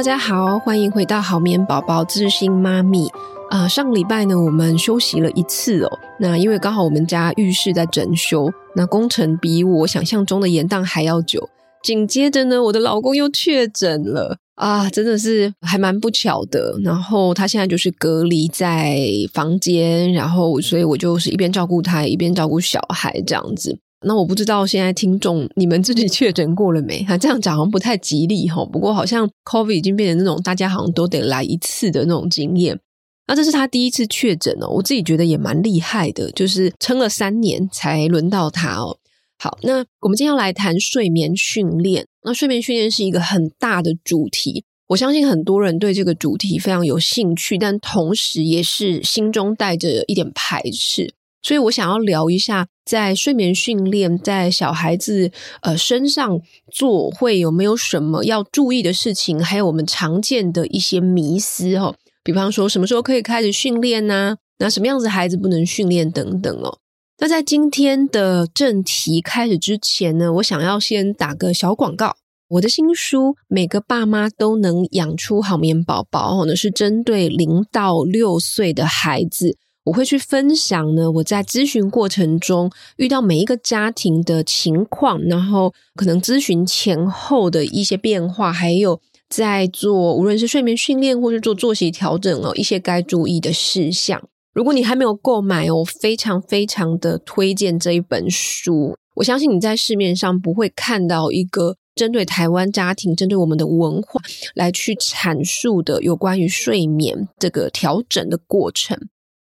大家好，欢迎回到好眠宝宝知心妈咪。啊、上个礼拜呢，我们休息了一次哦。那因为刚好我们家浴室在整修，那工程比我想象中的延宕还要久。紧接着呢，我的老公又确诊了啊，真的是还蛮不巧的。然后他现在就是隔离在房间，然后所以我就是一边照顾他，一边照顾小孩这样子。那我不知道现在听众你们自己 确诊过了没？哈，这样讲好像不太吉利哈。不过好像 COVID 已经变成那种大家好像都得来一次的那种经验。那这是他第一次确诊哦，我自己觉得也蛮厉害的，就是撑了三年才轮到他哦。好，那我们今天要来谈睡眠训练。那睡眠训练是一个很大的主题，我相信很多人对这个主题非常有兴趣，但同时也是心中带着一点排斥。所以我想要聊一下，在睡眠训练在小孩子呃身上做会有没有什么要注意的事情，还有我们常见的一些迷思哦，比方说什么时候可以开始训练呢？那什么样子孩子不能训练等等哦。那在今天的正题开始之前呢，我想要先打个小广告，我的新书《每个爸妈都能养出好眠宝宝》哦，呢是针对零到六岁的孩子。我会去分享呢，我在咨询过程中遇到每一个家庭的情况，然后可能咨询前后的一些变化，还有在做无论是睡眠训练或是做作息调整哦，一些该注意的事项。如果你还没有购买，我非常非常的推荐这一本书。我相信你在市面上不会看到一个针对台湾家庭、针对我们的文化来去阐述的有关于睡眠这个调整的过程。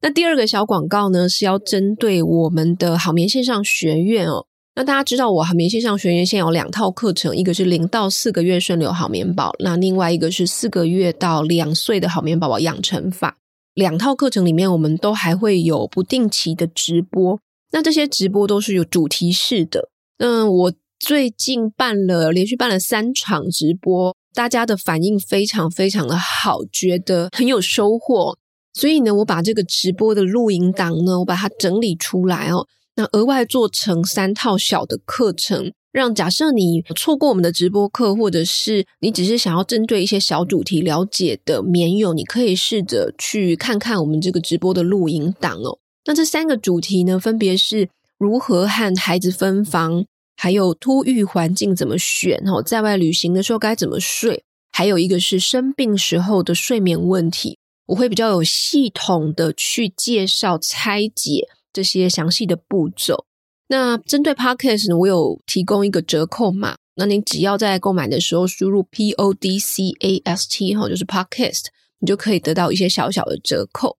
那第二个小广告呢，是要针对我们的好眠线上学院哦。那大家知道，我好眠线上学院现有两套课程，一个是零到四个月顺流好眠宝，那另外一个是四个月到两岁的好眠宝宝养成法。两套课程里面，我们都还会有不定期的直播。那这些直播都是有主题式的。嗯，我最近办了连续办了三场直播，大家的反应非常非常的好，觉得很有收获。所以呢，我把这个直播的录音档呢，我把它整理出来哦。那额外做成三套小的课程，让假设你错过我们的直播课，或者是你只是想要针对一些小主题了解的眠友，你可以试着去看看我们这个直播的录音档哦。那这三个主题呢，分别是如何和孩子分房，还有托育环境怎么选哦，在外旅行的时候该怎么睡，还有一个是生病时候的睡眠问题。我会比较有系统的去介绍、拆解这些详细的步骤。那针对 Podcast 呢，我有提供一个折扣码。那你只要在购买的时候输入 P O D C A S T 哈，就是 Podcast，你就可以得到一些小小的折扣。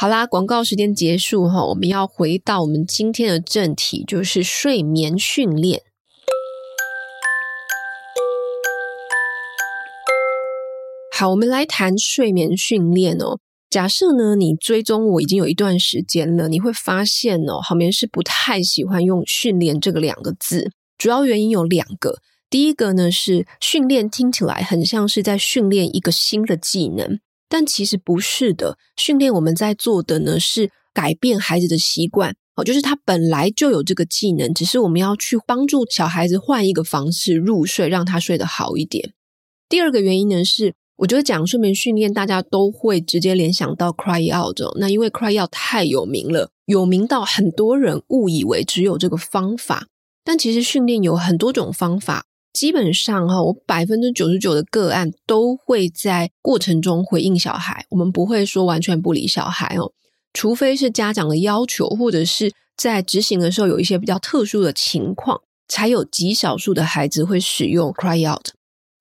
好啦，广告时间结束哈，我们要回到我们今天的正题，就是睡眠训练。好，我们来谈睡眠训练哦。假设呢，你追踪我已经有一段时间了，你会发现哦，好眠师不太喜欢用“训练”这个两个字。主要原因有两个。第一个呢是训练听起来很像是在训练一个新的技能，但其实不是的。训练我们在做的呢是改变孩子的习惯哦，就是他本来就有这个技能，只是我们要去帮助小孩子换一个方式入睡，让他睡得好一点。第二个原因呢是。我觉得讲睡眠训练，大家都会直接联想到 Cry Out。那因为 Cry Out 太有名了，有名到很多人误以为只有这个方法。但其实训练有很多种方法，基本上哈，我百分之九十九的个案都会在过程中回应小孩。我们不会说完全不理小孩哦，除非是家长的要求，或者是在执行的时候有一些比较特殊的情况，才有极少数的孩子会使用 Cry Out。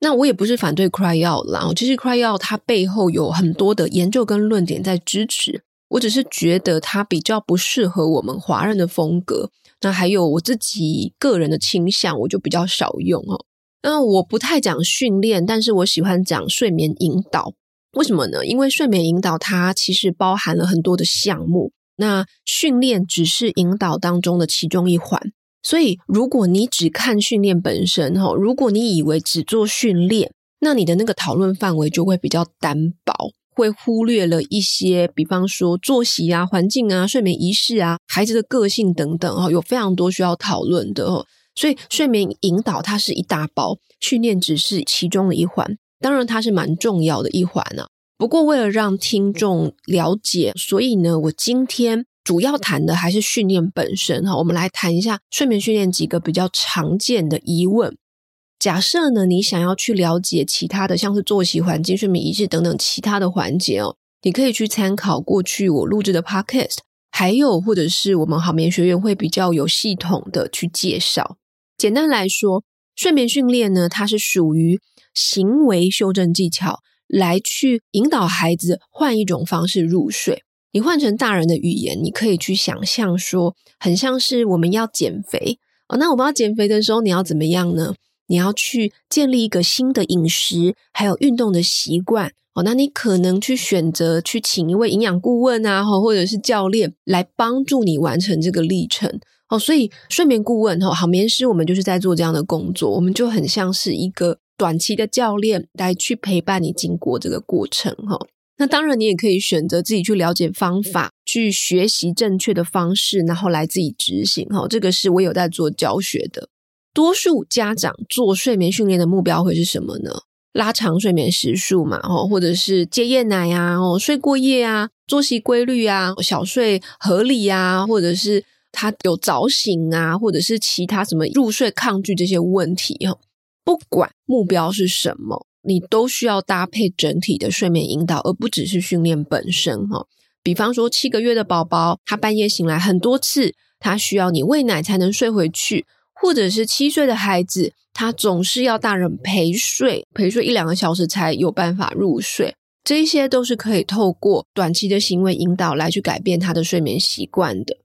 那我也不是反对 Cry Out 啦，其实 Cry Out 它背后有很多的研究跟论点在支持，我只是觉得它比较不适合我们华人的风格。那还有我自己个人的倾向，我就比较少用哦。那我不太讲训练，但是我喜欢讲睡眠引导。为什么呢？因为睡眠引导它其实包含了很多的项目，那训练只是引导当中的其中一环。所以，如果你只看训练本身，哈，如果你以为只做训练，那你的那个讨论范围就会比较单薄，会忽略了一些，比方说作息啊、环境啊、睡眠仪式啊、孩子的个性等等，哈，有非常多需要讨论的。所以，睡眠引导它是一大包，训练只是其中的一环。当然它是蛮重要的一环呢、不过为了让听众了解，所以呢，我今天主要谈的还是训练本身哈。我们来谈一下睡眠训练几个比较常见的疑问。假设呢，你想要去了解其他的，像是作息环境、睡眠仪式等等其他的环节哦，你可以去参考过去我录制的 podcast，还有或者是我们好眠学院会比较有系统的去介绍。简单来说，睡眠训练呢，它是属于行为修正技巧，来去引导孩子换一种方式入睡。你换成大人的语言，你可以去想象说，很像是我们要减肥哦。那我们要减肥的时候，你要怎么样呢？你要去建立一个新的饮食还有运动的习惯哦，那你可能去选择去请一位营养顾问啊，或者是教练来帮助你完成这个历程哦。所以睡眠顾问哈，好眠师我们就是在做这样的工作，我们就很像是一个短期的教练来去陪伴你经过这个过程哈。那当然你也可以选择自己去了解方法，去学习正确的方式，然后来自己执行哈。这个是我有在做教学的。多数家长做睡眠训练的目标会是什么呢？拉长睡眠时数嘛，哦，或者是戒夜奶啊，哦，睡过夜啊，作息规律啊，小睡合理啊，或者是他有早醒啊，或者是其他什么入睡抗拒这些问题哈。不管目标是什么，你都需要搭配整体的睡眠引导，而不只是训练本身哈。比方说七个月的宝宝，他半夜醒来很多次，他需要你喂奶才能睡回去。或者是七岁的孩子，他总是要大人陪睡，陪睡一两个小时才有办法入睡。这些都是可以透过短期的行为引导来去改变他的睡眠习惯的。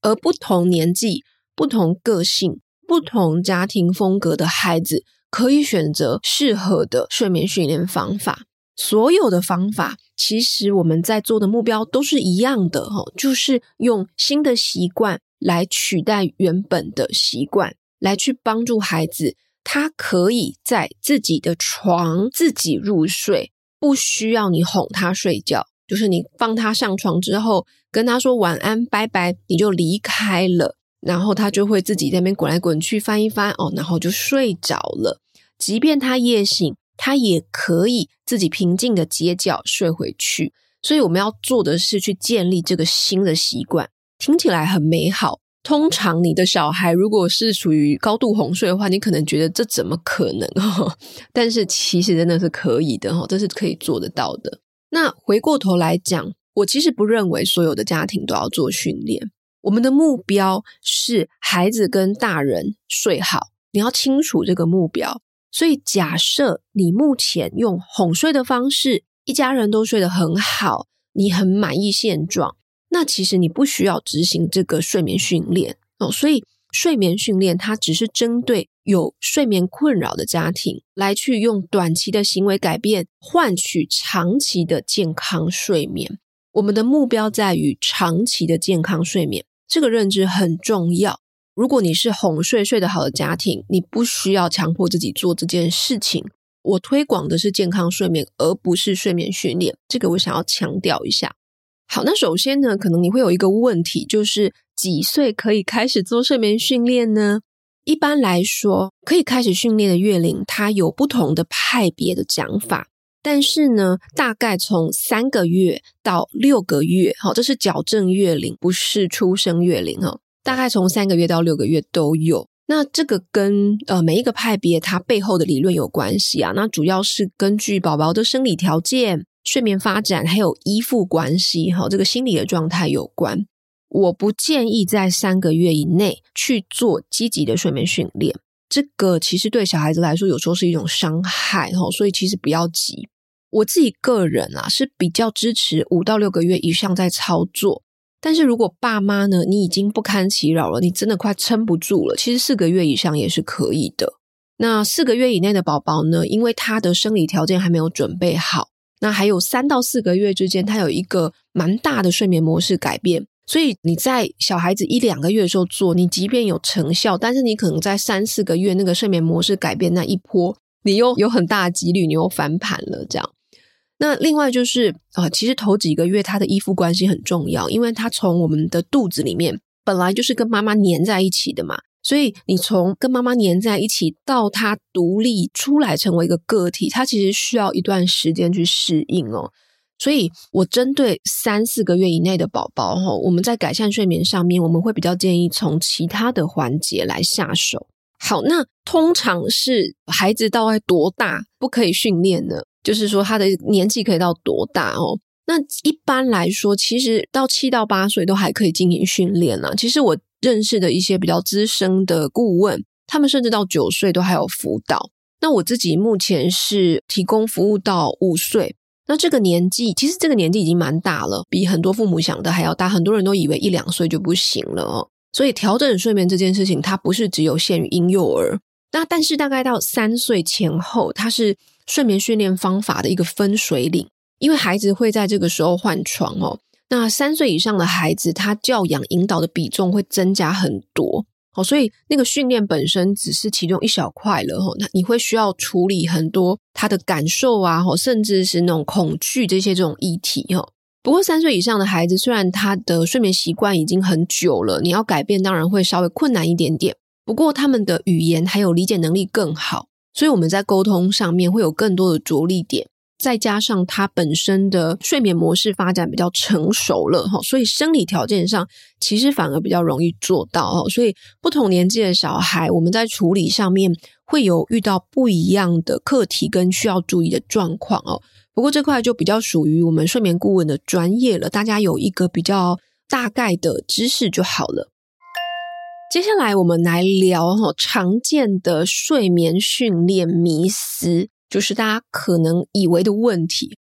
而不同年纪、不同个性、不同家庭风格的孩子，可以选择适合的睡眠训练方法。所有的方法，其实我们在做的目标都是一样的，就是用新的习惯。来取代原本的习惯，来去帮助孩子，他可以在自己的床自己入睡，不需要你哄他睡觉，就是你放他上床之后，跟他说晚安，拜拜，你就离开了，然后他就会自己在那边滚来滚去，翻一翻哦，然后就睡着了。即便他夜醒，他也可以自己平静的接觉睡回去。所以我们要做的是去建立这个新的习惯。听起来很美好。通常你的小孩如果是属于高度哄睡的话，你可能觉得这怎么可能哦？但是其实真的是可以的哦，这是可以做得到的。那回过头来讲，我其实不认为所有的家庭都要做训练。我们的目标是孩子跟大人睡好，你要清楚这个目标。所以假设你目前用哄睡的方式，一家人都睡得很好，你很满意现状。那其实你不需要执行这个睡眠训练哦，所以睡眠训练它只是针对有睡眠困扰的家庭来去用短期的行为改变换取长期的健康睡眠。我们的目标在于长期的健康睡眠，这个认知很重要。如果你是哄睡睡得好的家庭，你不需要强迫自己做这件事情。我推广的是健康睡眠，而不是睡眠训练，这个我想要强调一下。好，那首先呢，可能你会有一个问题，就是几岁可以开始做睡眠训练呢？一般来说，可以开始训练的月龄，它有不同的派别的讲法。但是呢，大概从三个月到六个月，好，这是矫正月龄，不是出生月龄哈。大概从三个月到六个月都有。那这个跟呃每一个派别它背后的理论有关系啊。那主要是根据宝宝的生理条件。睡眠发展还有依附关系，哈，这个心理的状态有关。我不建议在三个月以内去做积极的睡眠训练，这个其实对小孩子来说有时候是一种伤害，哈，所以其实不要急。我自己个人啊是比较支持五到六个月以上再操作，但是如果爸妈呢，你已经不堪其扰了，你真的快撑不住了，其实四个月以上也是可以的。那四个月以内的宝宝呢，因为他的生理条件还没有准备好。那还有三到四个月之间，他有一个蛮大的睡眠模式改变，所以你在小孩子一两个月的时候做，你即便有成效，但是你可能在三四个月那个睡眠模式改变那一波，你又有很大的几率你又翻盘了。这样，那另外就是啊、其实头几个月他的依附关系很重要，因为他从我们的肚子里面本来就是跟妈妈粘在一起的嘛，所以你从跟妈妈粘在一起到他独立出来成为一个个体，他其实需要一段时间去适应哦。所以我针对三四个月以内的宝宝哈，我们在改善睡眠上面，我们会比较建议从其他的环节来下手。好，那通常是孩子到多大不可以训练呢？就是说他的年纪可以到多大哦？那一般来说，其实到七到八岁都还可以进行训练呢。其实我认识的一些比较资深的顾问，他们甚至到九岁都还有辅导。那我自己目前是提供服务到五岁。那这个年纪，其实这个年纪已经蛮大了，比很多父母想的还要大。很多人都以为一两岁就不行了哦。所以调整睡眠这件事情，它不是只有限于婴幼儿。那但是大概到三岁前后，它是睡眠训练方法的一个分水岭，因为孩子会在这个时候换床哦。那三岁以上的孩子，他教养引导的比重会增加很多。哦，所以那个训练本身只是其中一小块了哈，那你会需要处理很多他的感受啊，甚至是那种恐惧这些这种议题哈。不过三岁以上的孩子，虽然他的睡眠习惯已经很久了，你要改变当然会稍微困难一点点。不过他们的语言还有理解能力更好，所以我们在沟通上面会有更多的着力点。再加上他本身的睡眠模式发展比较成熟了哈，所以生理条件上其实反而比较容易做到哈。所以不同年纪的小孩，我们在处理上面会有遇到不一样的课题跟需要注意的状况哦。不过这块就比较属于我们睡眠顾问的专业了，大家有一个比较大概的知识就好了。接下来我们来聊哈常见的睡眠训练迷思。就是大家可能以为的问题。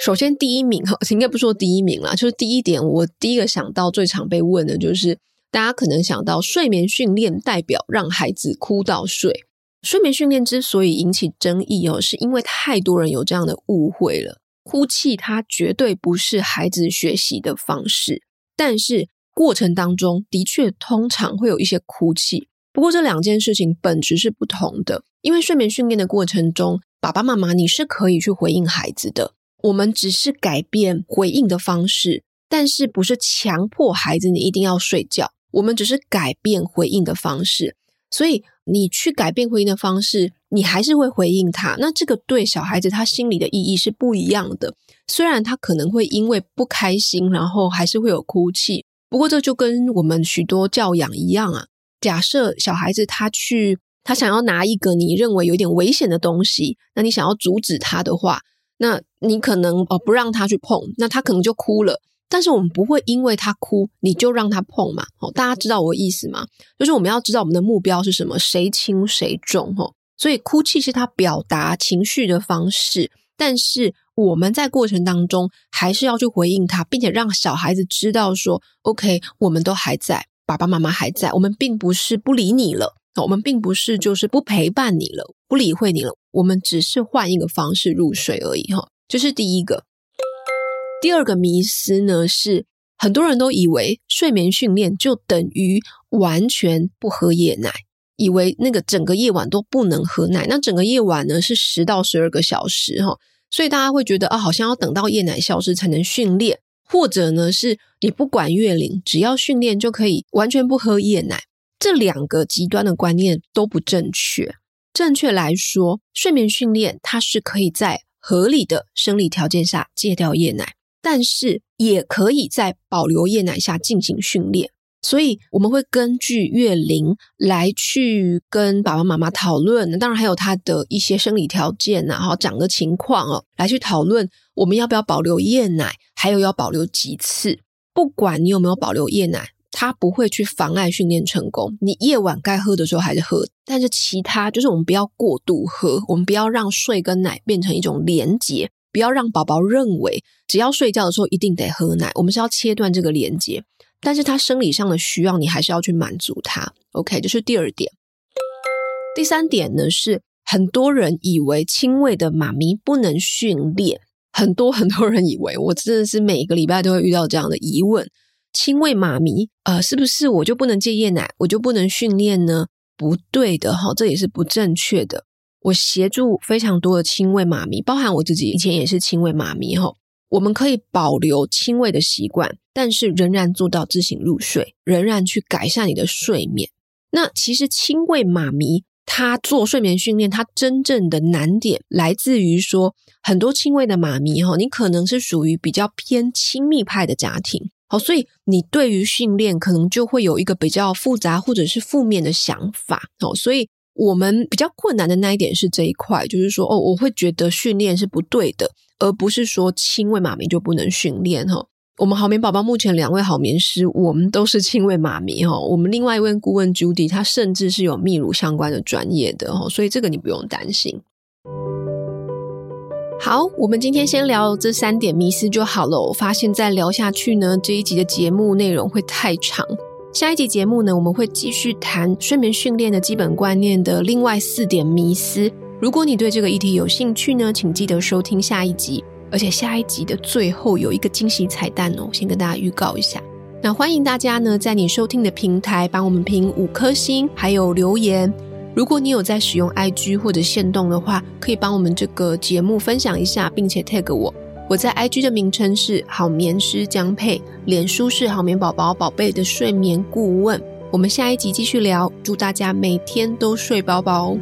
首先，第一名哈，应该不说第一名啦，就是第一点，我第一个想到最常被问的就是，大家可能想到睡眠训练代表让孩子哭到睡。睡眠训练之所以引起争议哦，是因为太多人有这样的误会了。哭泣它绝对不是孩子学习的方式，但是过程当中的确通常会有一些哭泣。不过这两件事情本质是不同的。因为睡眠训练的过程中，爸爸妈妈你是可以去回应孩子的，我们只是改变回应的方式，但是不是强迫孩子你一定要睡觉，我们只是改变回应的方式。所以你去改变回应的方式，你还是会回应他。那这个对小孩子他心里的意义是不一样的。虽然他可能会因为不开心，然后还是会有哭泣，不过这就跟我们许多教养一样啊。假设小孩子他去。他想要拿一个你认为有点危险的东西，那你想要阻止他的话，那你可能哦不让他去碰，那他可能就哭了。但是我们不会因为他哭你就让他碰嘛。哦，大家知道我的意思吗？就是我们要知道我们的目标是什么，谁轻谁重。哦，所以哭泣是他表达情绪的方式，但是我们在过程当中还是要去回应他，并且让小孩子知道说，OK，我们都还在，爸爸妈妈还在，我们并不是不理你了。我们并不是就是不陪伴你了，不理会你了，我们只是换一个方式入睡而已哈。这是第一个。第二个迷思呢，是很多人都以为睡眠训练就等于完全不喝夜奶，以为那个整个夜晚都不能喝奶。那整个夜晚呢，是十到十二个小时哈，所以大家会觉得啊，好像要等到夜奶消失才能训练，或者呢是你不管月龄，只要训练就可以完全不喝夜奶。这两个极端的观念都不正确。正确来说，睡眠训练它是可以在合理的生理条件下戒掉夜奶，但是也可以在保留夜奶下进行训练。所以我们会根据月龄来去跟爸爸妈妈讨论，当然还有他的一些生理条件啊，然后长的情况哦，来去讨论我们要不要保留夜奶，还有要保留几次。不管你有没有保留夜奶。它不会去妨碍训练成功。你夜晚该喝的时候还是喝，但是其他就是我们不要过度喝，我们不要让睡跟奶变成一种连结，不要让宝宝认为只要睡觉的时候一定得喝奶。我们是要切断这个连接，但是他生理上的需要你还是要去满足他。OK，这是第二点。第三点呢是很多人以为亲喂的妈咪不能训练，很多很多人以为，我真的是每个礼拜都会遇到这样的疑问。亲喂妈咪，呃，是不是我就不能戒夜奶，我就不能训练呢？不对的哈，这也是不正确的。我协助非常多的亲喂妈咪，包含我自己以前也是亲喂妈咪哈。我们可以保留亲喂的习惯，但是仍然做到自行入睡，仍然去改善你的睡眠。那其实亲喂妈咪她做睡眠训练，她真正的难点来自于说，很多亲喂的妈咪哈，你可能是属于比较偏亲密派的家庭，好，所以你对于训练可能就会有一个比较复杂或者是负面的想法，哦，所以我们比较困难的那一点是这一块，就是说，哦，我会觉得训练是不对的，而不是说亲喂妈咪就不能训练哈。我们好眠宝宝目前两位好眠师，我们都是亲喂妈咪哈。我们另外一位顾问 Judy，她甚至是有泌乳相关的专业的哈，所以这个你不用担心。好，我们今天先聊这三点迷思就好了。我发现再聊下去呢，这一集的节目内容会太长。下一集节目呢，我们会继续谈睡眠训练的基本观念的另外四点迷思。如果你对这个议题有兴趣呢，请记得收听下一集。而且下一集的最后有一个惊喜彩蛋哦，先跟大家预告一下。那欢迎大家呢，在你收听的平台帮我们评五颗星，还有留言。如果你有在使用 IG 或者线动的话，可以帮我们这个节目分享一下，并且 tag 我。我在 IG 的名称是好眠师江佩，脸书是好眠宝宝宝贝的睡眠顾问。我们下一集继续聊，祝大家每天都睡饱饱。